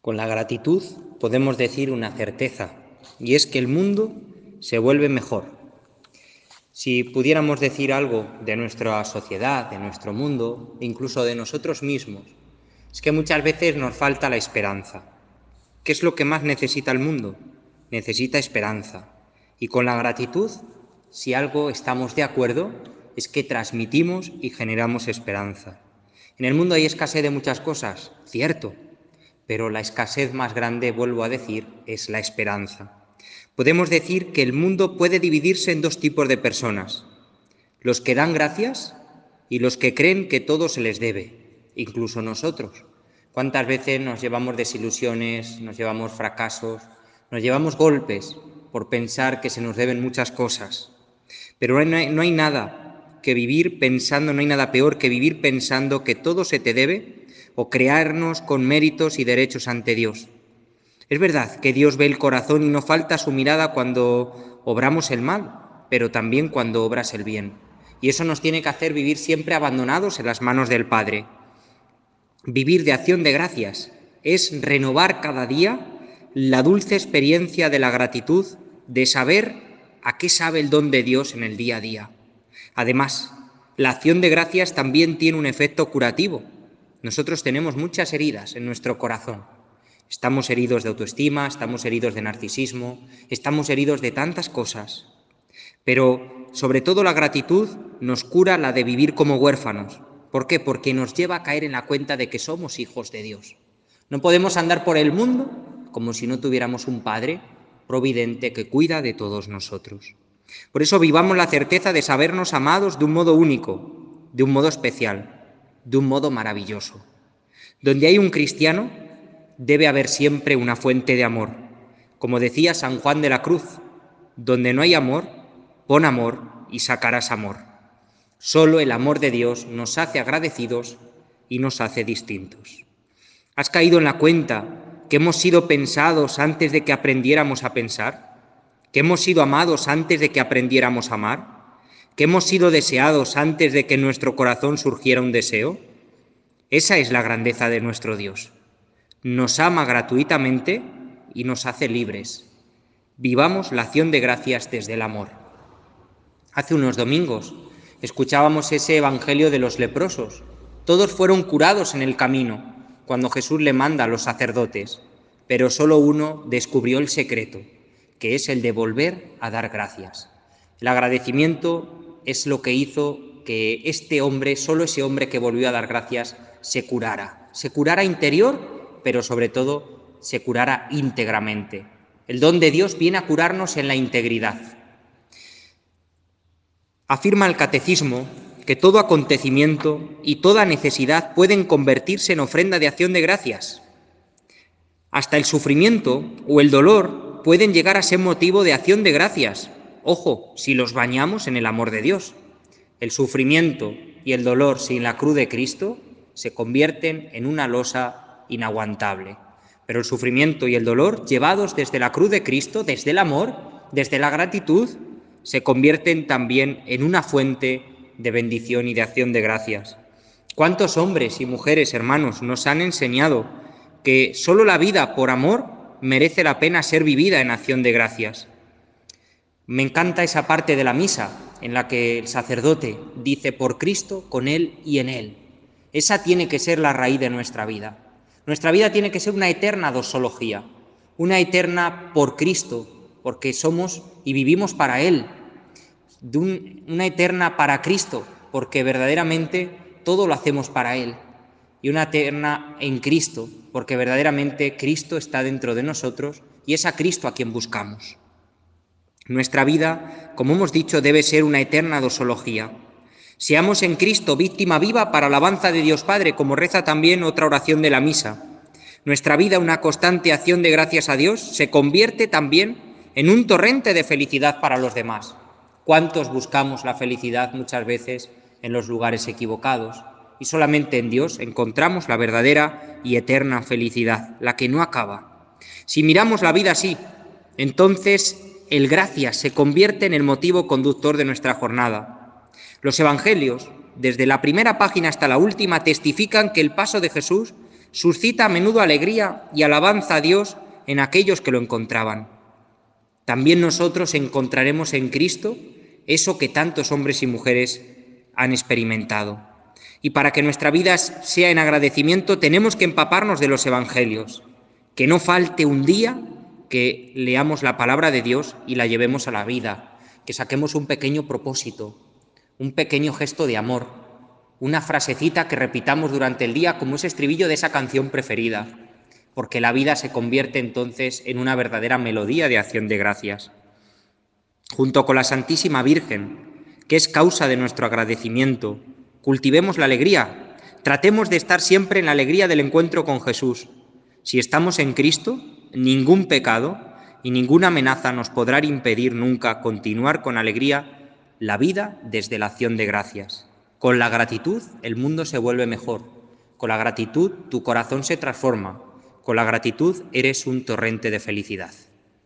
Con la gratitud podemos decir una certeza, y es que el mundo se vuelve mejor. Si pudiéramos decir algo de nuestra sociedad, de nuestro mundo, incluso de nosotros mismos, es que muchas veces nos falta la esperanza. ¿Qué es lo que más necesita el mundo? Necesita esperanza. Y con la gratitud, si algo estamos de acuerdo, es que transmitimos y generamos esperanza. En el mundo hay escasez de muchas cosas, cierto, pero la escasez más grande, vuelvo a decir, es la esperanza. Podemos decir que el mundo puede dividirse en dos tipos de personas, los que dan gracias y los que creen que todo se les debe, incluso nosotros. ¿Cuántas veces nos llevamos desilusiones, nos llevamos fracasos, nos llevamos golpes por pensar que se nos deben muchas cosas? Pero no hay, no hay nada que vivir pensando, no hay nada peor que vivir pensando que todo se te debe o crearnos con méritos y derechos ante Dios. Es verdad que Dios ve el corazón y no falta su mirada cuando obramos el mal, pero también cuando obras el bien. Y eso nos tiene que hacer vivir siempre abandonados en las manos del Padre. Vivir de acción de gracias es renovar cada día la dulce experiencia de la gratitud, de saber a qué sabe el don de Dios en el día a día. Además, la acción de gracias también tiene un efecto curativo, nosotros tenemos muchas heridas en nuestro corazón. Estamos heridos de autoestima, estamos heridos de narcisismo, estamos heridos de tantas cosas. Pero sobre todo la gratitud nos cura la de vivir como huérfanos. ¿Por qué? Porque nos lleva a caer en la cuenta de que somos hijos de Dios. No podemos andar por el mundo como si no tuviéramos un Padre providente que cuida de todos nosotros. Por eso vivamos la certeza de sabernos amados de un modo único, de un modo especial de un modo maravilloso. Donde hay un cristiano, debe haber siempre una fuente de amor. Como decía San Juan de la Cruz, donde no hay amor, pon amor y sacarás amor. Solo el amor de Dios nos hace agradecidos y nos hace distintos. ¿Has caído en la cuenta que hemos sido pensados antes de que aprendiéramos a pensar? ¿Que hemos sido amados antes de que aprendiéramos a amar? Que hemos sido deseados antes de que en nuestro corazón surgiera un deseo? Esa es la grandeza de nuestro Dios. Nos ama gratuitamente y nos hace libres. Vivamos la acción de gracias desde el amor. Hace unos domingos escuchábamos ese Evangelio de los leprosos. Todos fueron curados en el camino cuando Jesús le manda a los sacerdotes, pero solo uno descubrió el secreto, que es el de volver a dar gracias. El agradecimiento es lo que hizo que este hombre, solo ese hombre que volvió a dar gracias, se curara. Se curara interior, pero sobre todo se curara íntegramente. El don de Dios viene a curarnos en la integridad. Afirma el catecismo que todo acontecimiento y toda necesidad pueden convertirse en ofrenda de acción de gracias. Hasta el sufrimiento o el dolor pueden llegar a ser motivo de acción de gracias, Ojo, si los bañamos en el amor de Dios. El sufrimiento y el dolor sin la cruz de Cristo se convierten en una losa inaguantable. Pero el sufrimiento y el dolor, llevados desde la cruz de Cristo, desde el amor, desde la gratitud, se convierten también en una fuente de bendición y de acción de gracias. ¿Cuántos hombres y mujeres, hermanos, nos han enseñado que solo la vida por amor merece la pena ser vivida en acción de gracias? Me encanta esa parte de la misa en la que el sacerdote dice por Cristo, con Él y en Él. Esa tiene que ser la raíz de nuestra vida. Nuestra vida tiene que ser una eterna dosología, una eterna por Cristo, porque somos y vivimos para Él, una eterna para Cristo, porque verdaderamente todo lo hacemos para Él, y una eterna en Cristo, porque verdaderamente Cristo está dentro de nosotros y es a Cristo a quien buscamos. Nuestra vida, como hemos dicho, debe ser una eterna dosología. Seamos en Cristo víctima viva para alabanza de Dios Padre, como reza también otra oración de la misa. Nuestra vida, una constante acción de gracias a Dios, se convierte también en un torrente de felicidad para los demás. ¿Cuántos buscamos la felicidad muchas veces en los lugares equivocados? Y solamente en Dios encontramos la verdadera y eterna felicidad, la que no acaba. Si miramos la vida así, entonces el gracias se convierte en el motivo conductor de nuestra jornada. Los evangelios, desde la primera página hasta la última, testifican que el paso de Jesús suscita a menudo alegría y alabanza a Dios en aquellos que lo encontraban. También nosotros encontraremos en Cristo eso que tantos hombres y mujeres han experimentado. Y para que nuestra vida sea en agradecimiento tenemos que empaparnos de los evangelios, que no falte un día que leamos la palabra de Dios y la llevemos a la vida, que saquemos un pequeño propósito, un pequeño gesto de amor, una frasecita que repitamos durante el día como ese estribillo de esa canción preferida, porque la vida se convierte entonces en una verdadera melodía de acción de gracias. Junto con la Santísima Virgen, que es causa de nuestro agradecimiento, cultivemos la alegría, tratemos de estar siempre en la alegría del encuentro con Jesús. Si estamos en Cristo, ningún pecado y ninguna amenaza nos podrá impedir nunca continuar con alegría la vida desde la acción de gracias. Con la gratitud el mundo se vuelve mejor. Con la gratitud tu corazón se transforma. Con la gratitud eres un torrente de felicidad.